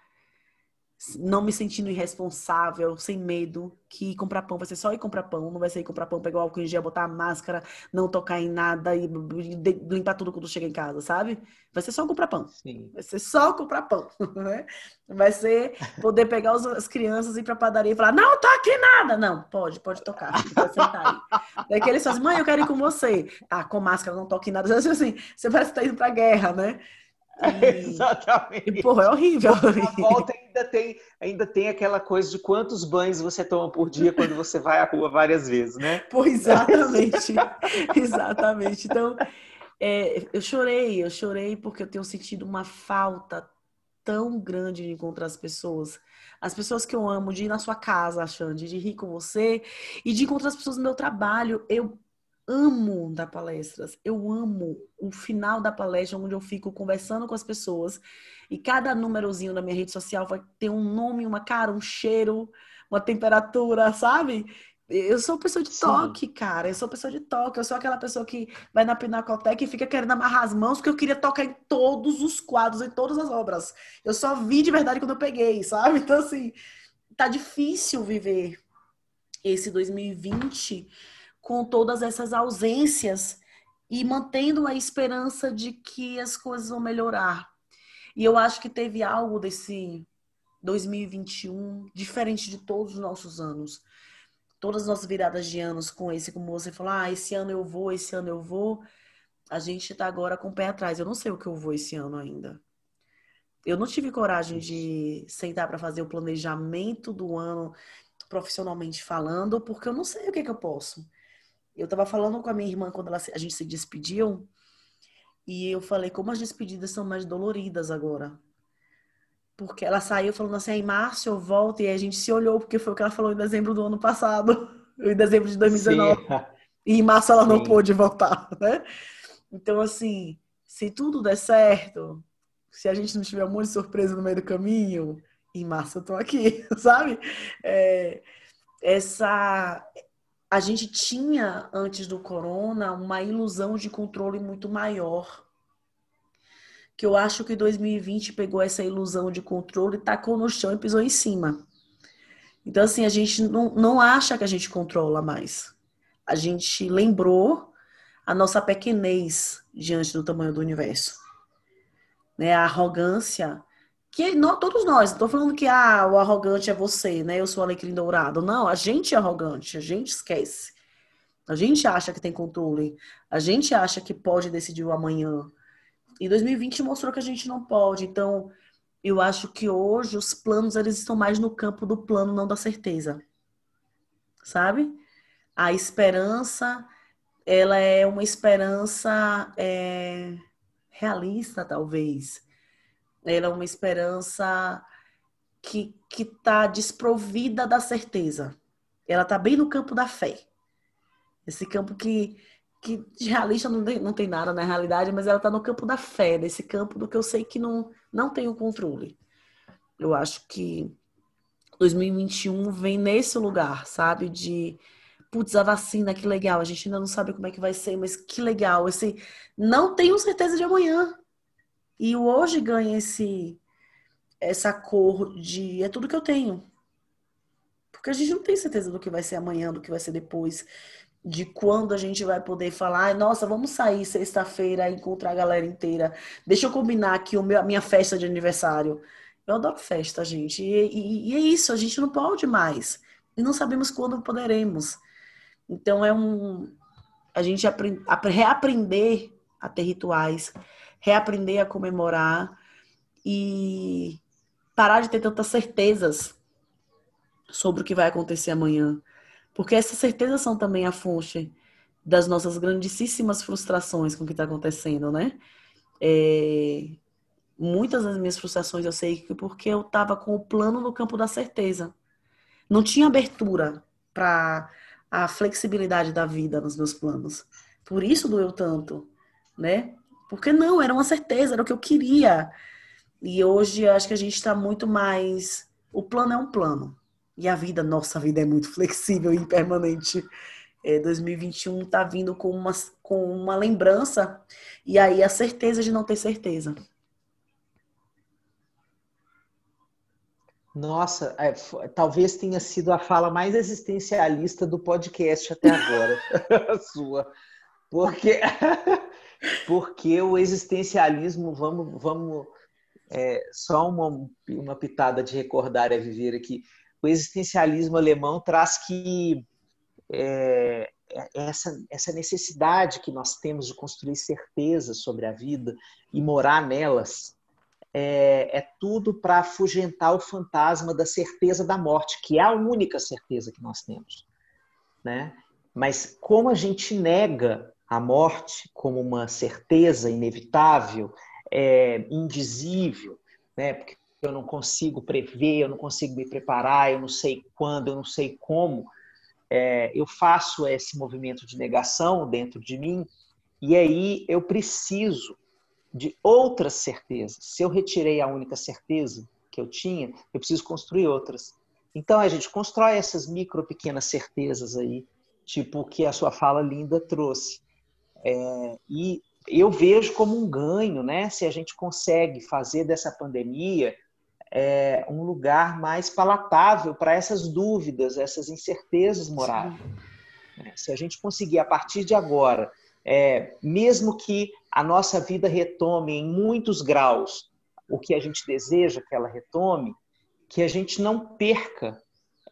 não me sentindo irresponsável, sem medo, que comprar pão vai ser só ir comprar pão, não vai ser ir comprar pão, pegar o álcool em gel, botar a máscara, não tocar em nada e limpar tudo quando chega em casa, sabe? Vai ser só comprar pão. Sim. Vai ser só comprar pão, né? Vai ser poder pegar as crianças e ir pra padaria e falar, não toque nada! Não, pode, pode tocar, pode sentar aí. Daí que eles fazem, mãe, eu quero ir com você. Tá, com máscara, não toque em nada. Assim, você parece que tá indo pra guerra, né? E, Exatamente. E, porra, é horrível. A volta ainda tem, ainda tem aquela coisa de quantos banhos você toma por dia quando você vai à rua várias vezes, né? Pô, exatamente. exatamente. Então, é, eu chorei, eu chorei porque eu tenho sentido uma falta tão grande de encontrar as pessoas. As pessoas que eu amo, de ir na sua casa, Xande, de rir com você e de encontrar as pessoas no meu trabalho. Eu amo dar palestras. Eu amo o final da palestra, onde eu fico conversando com as pessoas e cada númerozinho na minha rede social vai ter um nome, uma cara, um cheiro, uma temperatura, sabe? Eu sou pessoa de toque, Sim. cara. Eu sou pessoa de toque. Eu sou aquela pessoa que vai na Pinacoteca e fica querendo amarrar as mãos, porque eu queria tocar em todos os quadros, em todas as obras. Eu só vi de verdade quando eu peguei, sabe? Então, assim, tá difícil viver esse 2020 com todas essas ausências e mantendo a esperança de que as coisas vão melhorar. E eu acho que teve algo desse 2021 diferente de todos os nossos anos. Todas as nossas viradas de anos com esse, como você falou, ah, esse ano eu vou, esse ano eu vou. A gente está agora com o pé atrás. Eu não sei o que eu vou esse ano ainda. Eu não tive coragem de sentar para fazer o planejamento do ano profissionalmente falando, porque eu não sei o que, que eu posso. Eu estava falando com a minha irmã quando ela, a gente se despediu, e eu falei como as despedidas são mais doloridas agora. Porque ela saiu falando assim, em março eu volto, e a gente se olhou, porque foi o que ela falou em dezembro do ano passado, em dezembro de 2019. Sim. E em março ela Sim. não pôde voltar, né? Então, assim, se tudo der certo, se a gente não tiver um monte de surpresa no meio do caminho, em março eu tô aqui, sabe? É, essa a gente tinha, antes do corona, uma ilusão de controle muito maior. Que eu acho que 2020 pegou essa ilusão de controle, tacou no chão e pisou em cima. Então, assim, a gente não, não acha que a gente controla mais. A gente lembrou a nossa pequenez diante do tamanho do universo. Né? A arrogância que não, todos nós, não tô falando que ah, o arrogante é você, né? Eu sou alecrim dourado. Não, a gente é arrogante, a gente esquece. A gente acha que tem controle, a gente acha que pode decidir o amanhã. E 2020 mostrou que a gente não pode. Então, eu acho que hoje os planos eles estão mais no campo do plano, não da certeza. Sabe? A esperança, ela é uma esperança é, realista, talvez ela é uma esperança que está desprovida da certeza. Ela está bem no campo da fé. Esse campo que, que de realista não tem, não tem nada na realidade, mas ela está no campo da fé, nesse campo do que eu sei que não, não tenho controle. Eu acho que 2021 vem nesse lugar, sabe? De putz, a vacina, que legal. A gente ainda não sabe como é que vai ser, mas que legal. Esse, não tenho certeza de amanhã. E o hoje ganha esse essa cor de é tudo que eu tenho. Porque a gente não tem certeza do que vai ser amanhã, do que vai ser depois, de quando a gente vai poder falar, nossa, vamos sair sexta-feira e encontrar a galera inteira. Deixa eu combinar aqui o meu, a minha festa de aniversário. Eu adoro festa, gente. E, e, e é isso, a gente não pode mais. E não sabemos quando poderemos. Então é um. A gente aprend, reaprender a ter rituais, reaprender a comemorar e parar de ter tantas certezas sobre o que vai acontecer amanhã. Porque essas certezas são também a fonte das nossas grandíssimas frustrações com o que está acontecendo, né? É, muitas das minhas frustrações eu sei que porque eu estava com o plano no campo da certeza. Não tinha abertura para a flexibilidade da vida nos meus planos. Por isso doeu tanto, né? Porque não, era uma certeza, era o que eu queria. E hoje acho que a gente está muito mais. O plano é um plano. E a vida, nossa, a vida é muito flexível e impermanente. É, 2021 está vindo com uma, com uma lembrança e aí a certeza de não ter certeza. Nossa, é, talvez tenha sido a fala mais existencialista do podcast até agora, a sua. Porque, porque o existencialismo, vamos, vamos é, só uma, uma pitada de recordar é viver aqui. O existencialismo alemão traz que é, essa, essa necessidade que nós temos de construir certezas sobre a vida e morar nelas é, é tudo para afugentar o fantasma da certeza da morte, que é a única certeza que nós temos. Né? Mas como a gente nega a morte como uma certeza inevitável, é, indizível, né? porque eu não consigo prever, eu não consigo me preparar, eu não sei quando, eu não sei como, é, eu faço esse movimento de negação dentro de mim, e aí eu preciso de outras certezas. Se eu retirei a única certeza que eu tinha, eu preciso construir outras. Então a gente constrói essas micro pequenas certezas aí, tipo o que a sua fala linda trouxe. É, e eu vejo como um ganho, né? Se a gente consegue fazer dessa pandemia é, um lugar mais palatável para essas dúvidas, essas incertezas morais. É, se a gente conseguir, a partir de agora, é, mesmo que a nossa vida retome em muitos graus o que a gente deseja que ela retome, que a gente não perca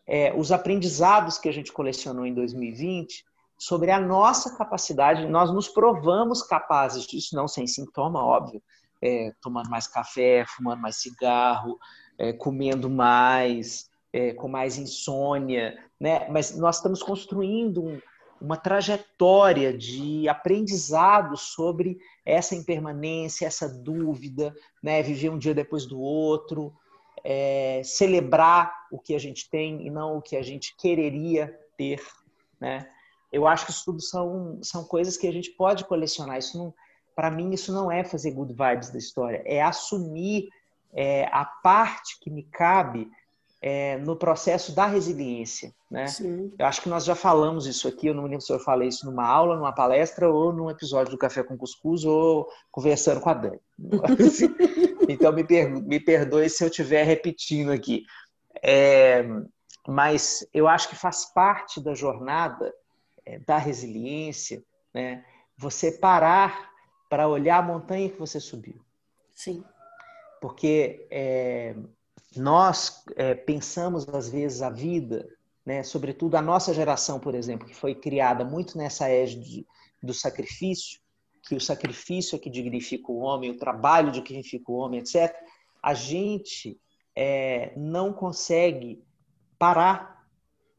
é, os aprendizados que a gente colecionou em 2020 sobre a nossa capacidade. Nós nos provamos capazes disso, não sem sintoma, óbvio, é, tomando mais café, fumando mais cigarro, é, comendo mais, é, com mais insônia, né? Mas nós estamos construindo um, uma trajetória de aprendizado sobre essa impermanência, essa dúvida, né? Viver um dia depois do outro, é, celebrar o que a gente tem e não o que a gente quereria ter, né? Eu acho que isso tudo são, são coisas que a gente pode colecionar. Isso não, para mim, isso não é fazer good vibes da história, é assumir é, a parte que me cabe é, no processo da resiliência. Né? Sim. Eu acho que nós já falamos isso aqui, eu não me lembro se eu falei isso numa aula, numa palestra, ou num episódio do Café com Cuscuz, ou conversando com a Dani. então me, per me perdoe se eu estiver repetindo aqui. É, mas eu acho que faz parte da jornada da resiliência né? você parar para olhar a montanha que você subiu. Sim. Porque é, nós é, pensamos, às vezes, a vida, né, sobretudo a nossa geração, por exemplo, que foi criada muito nessa égide do sacrifício, que o sacrifício é que dignifica o homem, o trabalho dignifica o homem, etc. A gente é, não consegue parar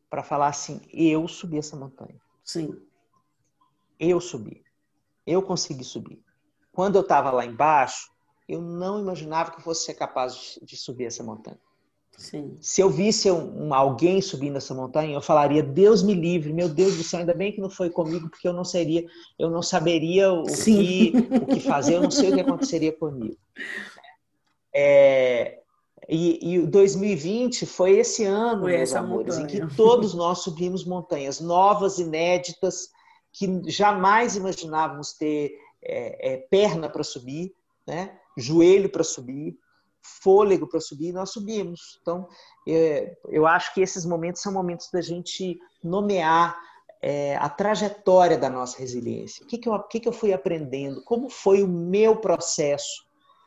para falar assim: eu subi essa montanha. Sim. Eu subi. Eu consegui subir. Quando eu estava lá embaixo, eu não imaginava que eu fosse ser capaz de subir essa montanha. Sim. Se eu visse um, alguém subindo essa montanha, eu falaria: Deus me livre, meu Deus do céu, ainda bem que não foi comigo, porque eu não seria, eu não saberia o, que, o que fazer, eu não sei o que aconteceria comigo. É, e, e 2020 foi esse ano, foi meus amores, montanha. em que todos nós subimos montanhas novas, inéditas, que jamais imaginávamos ter é, é, perna para subir, né? joelho para subir. fôlego para subir e nós subimos. Então, é, eu acho que esses momentos são momentos da gente nomear é, a trajetória da nossa resiliência. O que, que, eu, o que, que eu fui aprendendo? Como foi o meu processo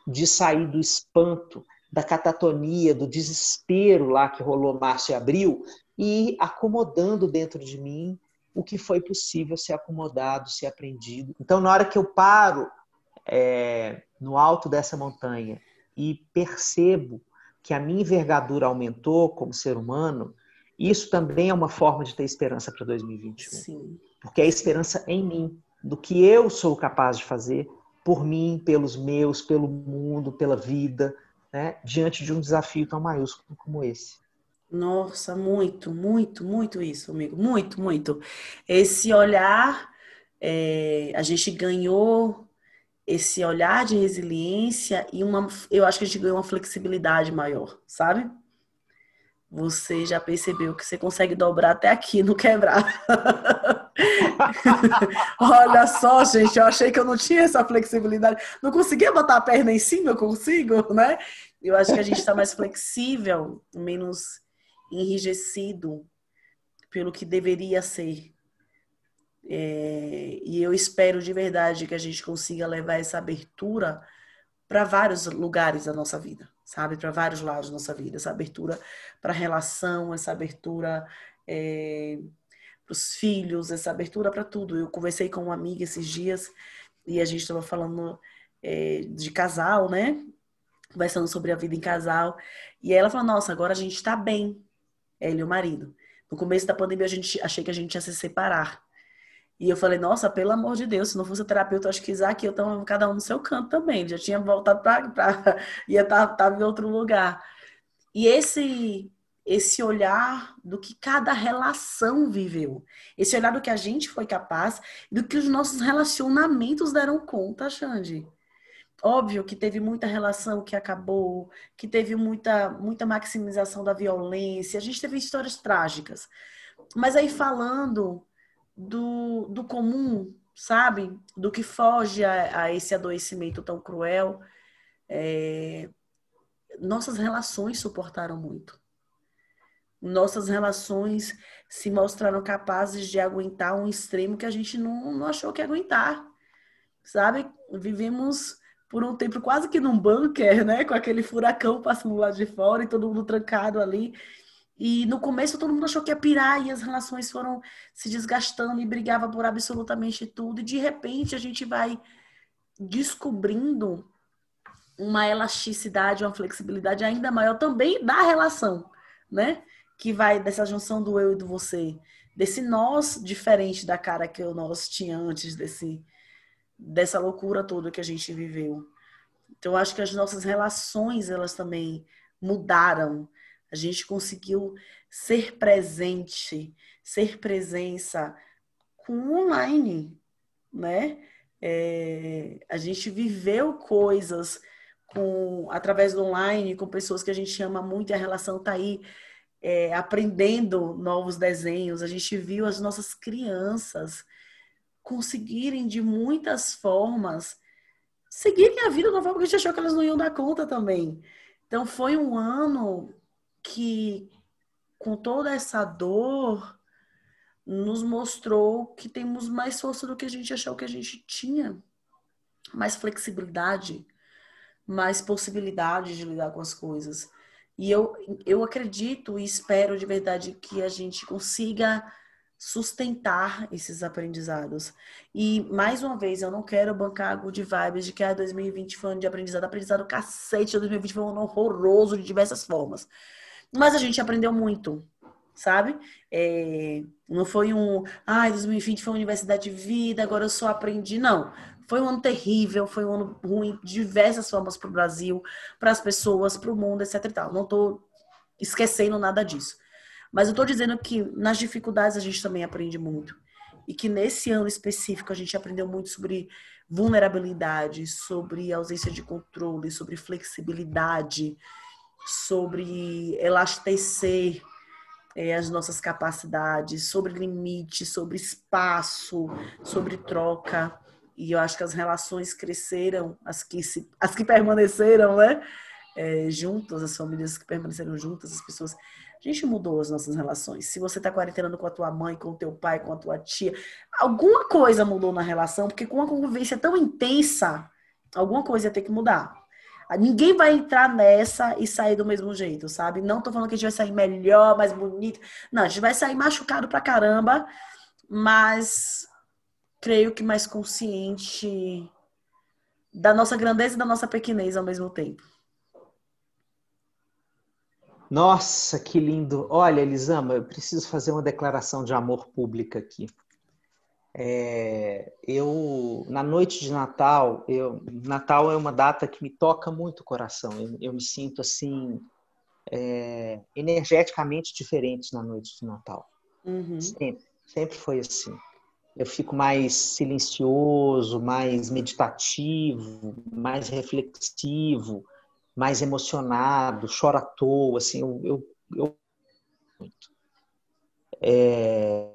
de sair do espanto, da catatonia, do desespero lá que rolou março e abril e acomodando dentro de mim o que foi possível ser acomodado, ser aprendido. Então, na hora que eu paro é, no alto dessa montanha e percebo que a minha envergadura aumentou como ser humano, isso também é uma forma de ter esperança para 2021. Sim. Porque é esperança em mim, do que eu sou capaz de fazer por mim, pelos meus, pelo mundo, pela vida, né? diante de um desafio tão maiúsculo como esse. Nossa, muito, muito, muito isso, amigo. Muito, muito. Esse olhar, é, a gente ganhou esse olhar de resiliência e uma, eu acho que a gente ganhou uma flexibilidade maior, sabe? Você já percebeu que você consegue dobrar até aqui, não quebrar. Olha só, gente, eu achei que eu não tinha essa flexibilidade. Não conseguia botar a perna em cima, eu consigo, né? Eu acho que a gente está mais flexível, menos enrijecido pelo que deveria ser. É, e eu espero de verdade que a gente consiga levar essa abertura para vários lugares da nossa vida, sabe? Para vários lados da nossa vida. Essa abertura para relação, essa abertura é, para os filhos, essa abertura para tudo. Eu conversei com uma amiga esses dias e a gente estava falando é, de casal, né? Conversando sobre a vida em casal. E ela falou: Nossa, agora a gente está bem, ela e o marido. No começo da pandemia, a gente achei que a gente ia se separar. E eu falei, nossa, pelo amor de Deus, se não fosse terapeuta, acho que Isaac e eu estamos cada um no seu canto também. Já tinha voltado para. ia estar tá, tá em outro lugar. E esse esse olhar do que cada relação viveu, esse olhar do que a gente foi capaz, do que os nossos relacionamentos deram conta, Xande. Óbvio que teve muita relação que acabou, que teve muita, muita maximização da violência, a gente teve histórias trágicas. Mas aí falando do, do comum, sabe? Do que foge a, a esse adoecimento tão cruel, é... nossas relações suportaram muito. Nossas relações se mostraram capazes de aguentar um extremo que a gente não, não achou que aguentar. Sabe? Vivemos por um tempo quase que num bunker, né? Com aquele furacão passando lá de fora e todo mundo trancado ali. E no começo todo mundo achou que ia pirar e as relações foram se desgastando e brigava por absolutamente tudo. E de repente a gente vai descobrindo uma elasticidade, uma flexibilidade ainda maior também da relação, né? Que vai dessa junção do eu e do você, desse nós diferente da cara que o nós tinha antes desse dessa loucura toda que a gente viveu. Então, acho que as nossas relações, elas também mudaram. A gente conseguiu ser presente, ser presença com online, né? É, a gente viveu coisas com através do online, com pessoas que a gente ama muito, e a relação está aí é, aprendendo novos desenhos. A gente viu as nossas crianças conseguirem de muitas formas seguirem a vida de uma forma que a gente achou que elas não iam dar conta também. Então foi um ano que, com toda essa dor, nos mostrou que temos mais força do que a gente achou que a gente tinha, mais flexibilidade, mais possibilidade de lidar com as coisas. E eu, eu acredito e espero de verdade que a gente consiga sustentar esses aprendizados. E, mais uma vez, eu não quero bancar a good vibes de que ah, 2020 foi um ano de aprendizado. Aprendizado cacete, 2020 foi um ano horroroso de diversas formas. Mas a gente aprendeu muito, sabe? É, não foi um, ah, 2020 foi uma universidade de vida, agora eu só aprendi. Não. Foi um ano terrível, foi um ano ruim de diversas formas para o Brasil, para as pessoas, para o mundo, etc. E tal. Não estou esquecendo nada disso. Mas eu estou dizendo que nas dificuldades a gente também aprende muito. E que nesse ano específico a gente aprendeu muito sobre vulnerabilidade, sobre ausência de controle, sobre flexibilidade, sobre elastecer é, as nossas capacidades, sobre limite, sobre espaço, sobre troca. E eu acho que as relações cresceram, as que, se, as que permaneceram, né? é, juntas, as famílias que permaneceram juntas, as pessoas. A gente mudou as nossas relações. Se você está quarentenando com a tua mãe, com o teu pai, com a tua tia, alguma coisa mudou na relação, porque com uma convivência tão intensa, alguma coisa ia ter que mudar. Ninguém vai entrar nessa e sair do mesmo jeito, sabe? Não tô falando que a gente vai sair melhor, mais bonito. Não, a gente vai sair machucado pra caramba, mas creio que mais consciente da nossa grandeza e da nossa pequenez ao mesmo tempo. Nossa, que lindo! Olha, Elisama, eu preciso fazer uma declaração de amor pública aqui. É, eu na noite de Natal, eu, Natal é uma data que me toca muito o coração. Eu, eu me sinto assim é, energeticamente diferente na noite de Natal. Uhum. Sempre, sempre foi assim. Eu fico mais silencioso, mais meditativo, mais reflexivo, mais emocionado, choro à toa, assim, eu, eu. É,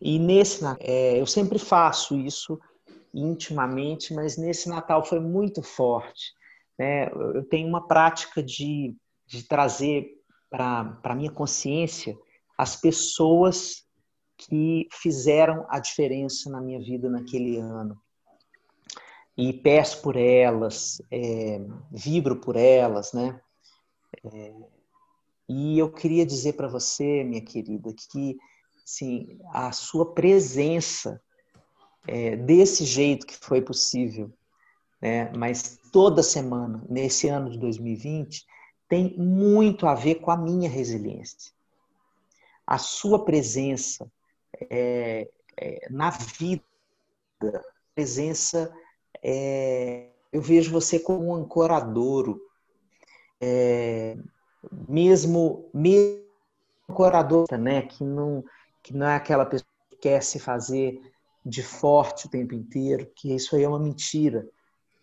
e nesse é, eu sempre faço isso intimamente, mas nesse Natal foi muito forte. Né? Eu tenho uma prática de, de trazer para a minha consciência as pessoas que fizeram a diferença na minha vida naquele ano. E peço por elas, é, vibro por elas, né? É, e eu queria dizer para você, minha querida, que assim, a sua presença é, desse jeito que foi possível, né? mas toda semana, nesse ano de 2020, tem muito a ver com a minha resiliência. A sua presença é, é, na vida, presença, é, eu vejo você como um ancoradouro, é, mesmo, mesmo ancorador, né, que não que não é aquela pessoa que quer se fazer de forte o tempo inteiro, que isso aí é uma mentira.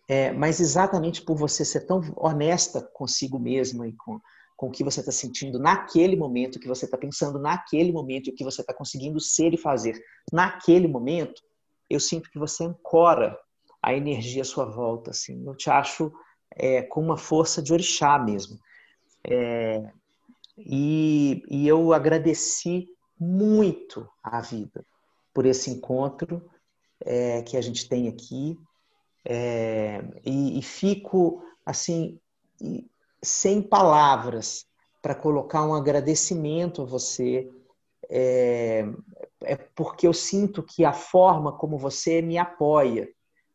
É, mas exatamente por você ser tão honesta consigo mesma e com, com o que você está sentindo naquele momento, o que você está pensando naquele momento, o que você está conseguindo ser e fazer naquele momento, eu sinto que você ancora a energia à sua volta. Assim. Eu te acho é, com uma força de orixá mesmo. É, e, e eu agradeci muito a vida por esse encontro é, que a gente tem aqui. É, e, e, fico assim sem palavras para colocar um agradecimento a você é, é, porque eu sinto que a forma como você me apoia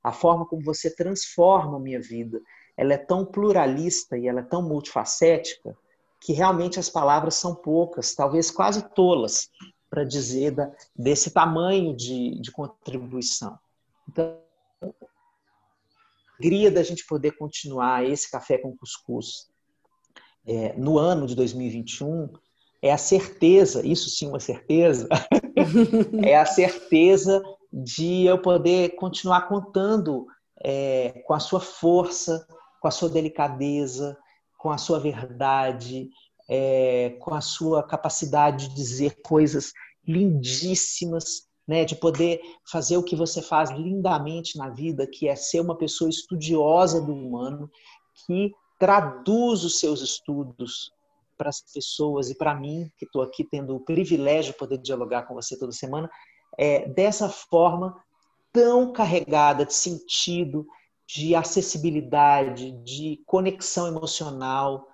a forma como você transforma a minha vida ela é tão pluralista e ela é tão multifacética que realmente as palavras são poucas, talvez quase tolas, para dizer da, desse tamanho de, de contribuição. Então, alegria da gente poder continuar esse café com cuscuz é, no ano de 2021 é a certeza, isso sim uma certeza, é a certeza de eu poder continuar contando é, com a sua força, com a sua delicadeza, com a sua verdade, é, com a sua capacidade de dizer coisas lindíssimas, né, de poder fazer o que você faz lindamente na vida, que é ser uma pessoa estudiosa do humano, que traduz os seus estudos para as pessoas e para mim, que estou aqui tendo o privilégio de poder dialogar com você toda semana, é, dessa forma tão carregada de sentido, de acessibilidade, de conexão emocional.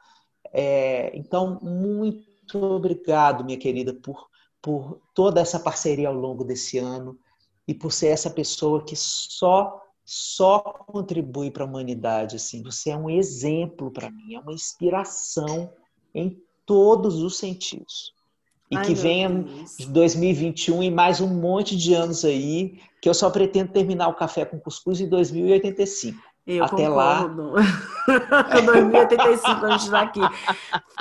É, então, muito obrigado, minha querida, por, por toda essa parceria ao longo desse ano e por ser essa pessoa que só só contribui para a humanidade. Assim, você é um exemplo para mim, é uma inspiração em todos os sentidos. E Ai, que venha de 2021 e mais um monte de anos aí, que eu só pretendo terminar o Café com Cuscuz em 2085. Eu Até concordo. lá. 2085 a gente está aqui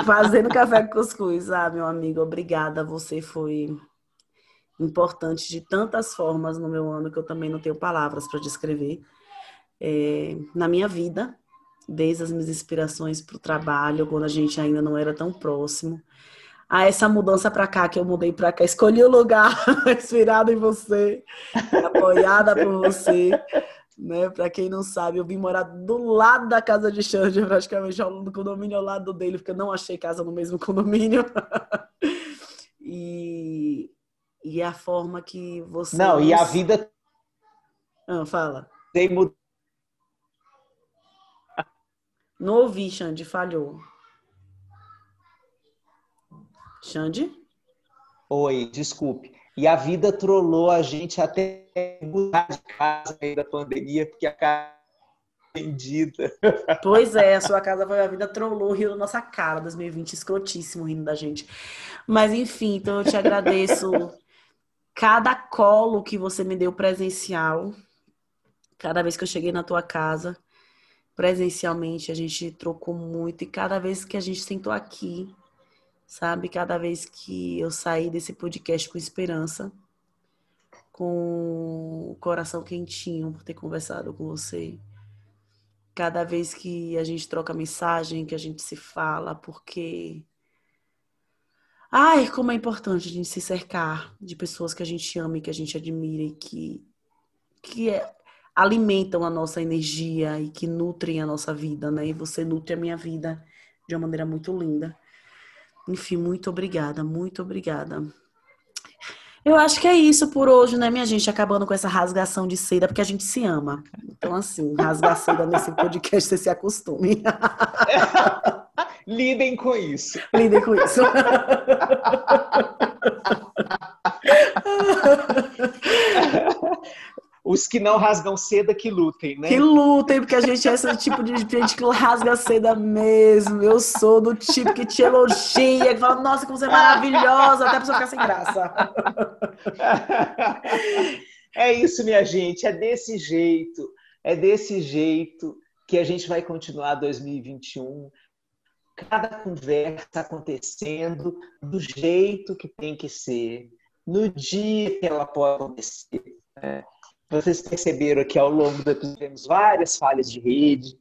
fazendo café com cuscuz. Ah, meu amigo, obrigada. Você foi importante de tantas formas no meu ano que eu também não tenho palavras para descrever. É, na minha vida, desde as minhas inspirações para o trabalho, quando a gente ainda não era tão próximo, a essa mudança para cá, que eu mudei para cá, escolhi o lugar inspirado em você, apoiada por você, Né? Para quem não sabe, eu vim morar do lado da casa de Xande, praticamente no condomínio ao lado dele, porque eu não achei casa no mesmo condomínio. e, e a forma que você. Não, e a vida. Ah, fala. Tem Não ouvi, Xande, falhou. Xande? Oi, desculpe. E a vida trollou a gente até mudar de casa aí da pandemia, porque a casa vendida. Pois é, a sua casa foi a vida trollou, riu na nossa cara, 2020, escrotíssimo rindo da gente. Mas enfim, então eu te agradeço cada colo que você me deu presencial, cada vez que eu cheguei na tua casa presencialmente, a gente trocou muito e cada vez que a gente sentou aqui, sabe, cada vez que eu saí desse podcast com esperança, com o coração quentinho por ter conversado com você. Cada vez que a gente troca mensagem, que a gente se fala, porque Ai, como é importante a gente se cercar de pessoas que a gente ama e que a gente admira e que, que é, alimentam a nossa energia e que nutrem a nossa vida, né? E você nutre a minha vida de uma maneira muito linda. Enfim, muito obrigada, muito obrigada. Eu acho que é isso por hoje, né, minha gente? Acabando com essa rasgação de seda, porque a gente se ama. Então, assim, rasgar seda nesse podcast, você se acostume. Lidem com isso. Lidem com isso. os que não rasgam seda que lutem, né? Que lutem, porque a gente é esse tipo de gente que rasga seda mesmo. Eu sou do tipo que te elogia, que fala, nossa, como você é maravilhosa, até a pessoa ficar sem graça. É isso, minha gente, é desse jeito, é desse jeito que a gente vai continuar 2021. Cada conversa acontecendo do jeito que tem que ser, no dia que ela pode acontecer. Né? Vocês perceberam que ao longo do episódio temos várias falhas de rede.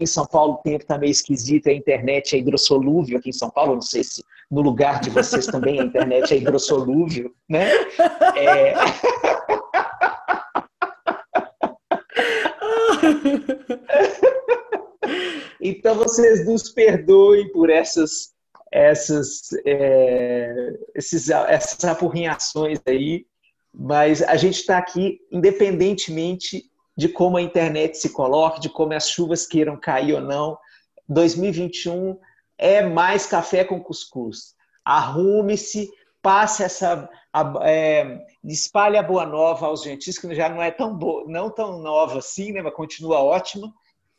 Em São Paulo o tempo está meio esquisito, a internet é hidrossolúvel aqui em São Paulo. Não sei se no lugar de vocês também a internet é hidrossolúvel, né? É... então vocês nos perdoem por essas essas é, esses, essas apurrinhações aí mas a gente está aqui independentemente de como a internet se coloque, de como as chuvas queiram cair ou não. 2021 é mais café com cuscuz. Arrume-se, passe essa. É, espalhe a boa nova aos gentis, que já não é tão boa, não tão nova assim, né, mas continua ótima.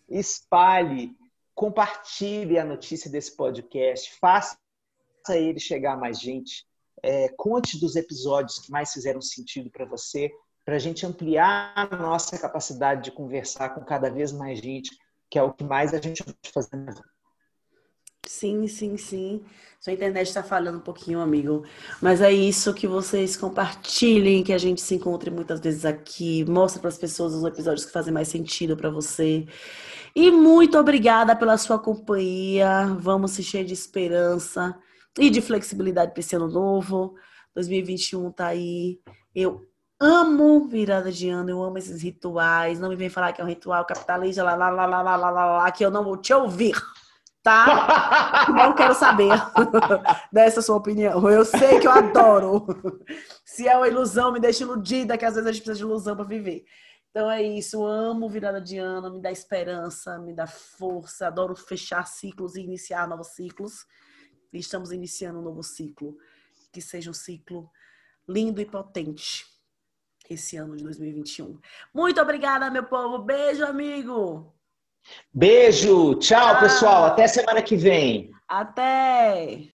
Espalhe, compartilhe a notícia desse podcast, faça ele chegar a mais gente é, conte dos episódios que mais fizeram sentido para você, para a gente ampliar a nossa capacidade de conversar com cada vez mais gente, que é o que mais a gente pode fazer na vida. Sim, sim, sim. Sua internet está falhando um pouquinho, amigo. Mas é isso que vocês compartilhem, que a gente se encontre muitas vezes aqui. mostre para as pessoas os episódios que fazem mais sentido para você. E muito obrigada pela sua companhia. Vamos se cheio de esperança e de flexibilidade para esse ano novo. 2021 tá aí. Eu amo virada de ano, eu amo esses rituais. Não me vem falar que é um ritual capitalista, lá, lá, lá, lá, lá, lá, lá, que eu não vou te ouvir tá? Não quero saber dessa sua opinião. Eu sei que eu adoro. Se é uma ilusão, me deixa iludida, que às vezes a gente precisa de ilusão para viver. Então é isso, eu amo virada de ano, me dá esperança, me dá força, adoro fechar ciclos e iniciar novos ciclos e estamos iniciando um novo ciclo. Que seja um ciclo lindo e potente esse ano de 2021. Muito obrigada, meu povo. Beijo, amigo. Beijo. Tchau, Tchau. pessoal. Até semana que vem. Até.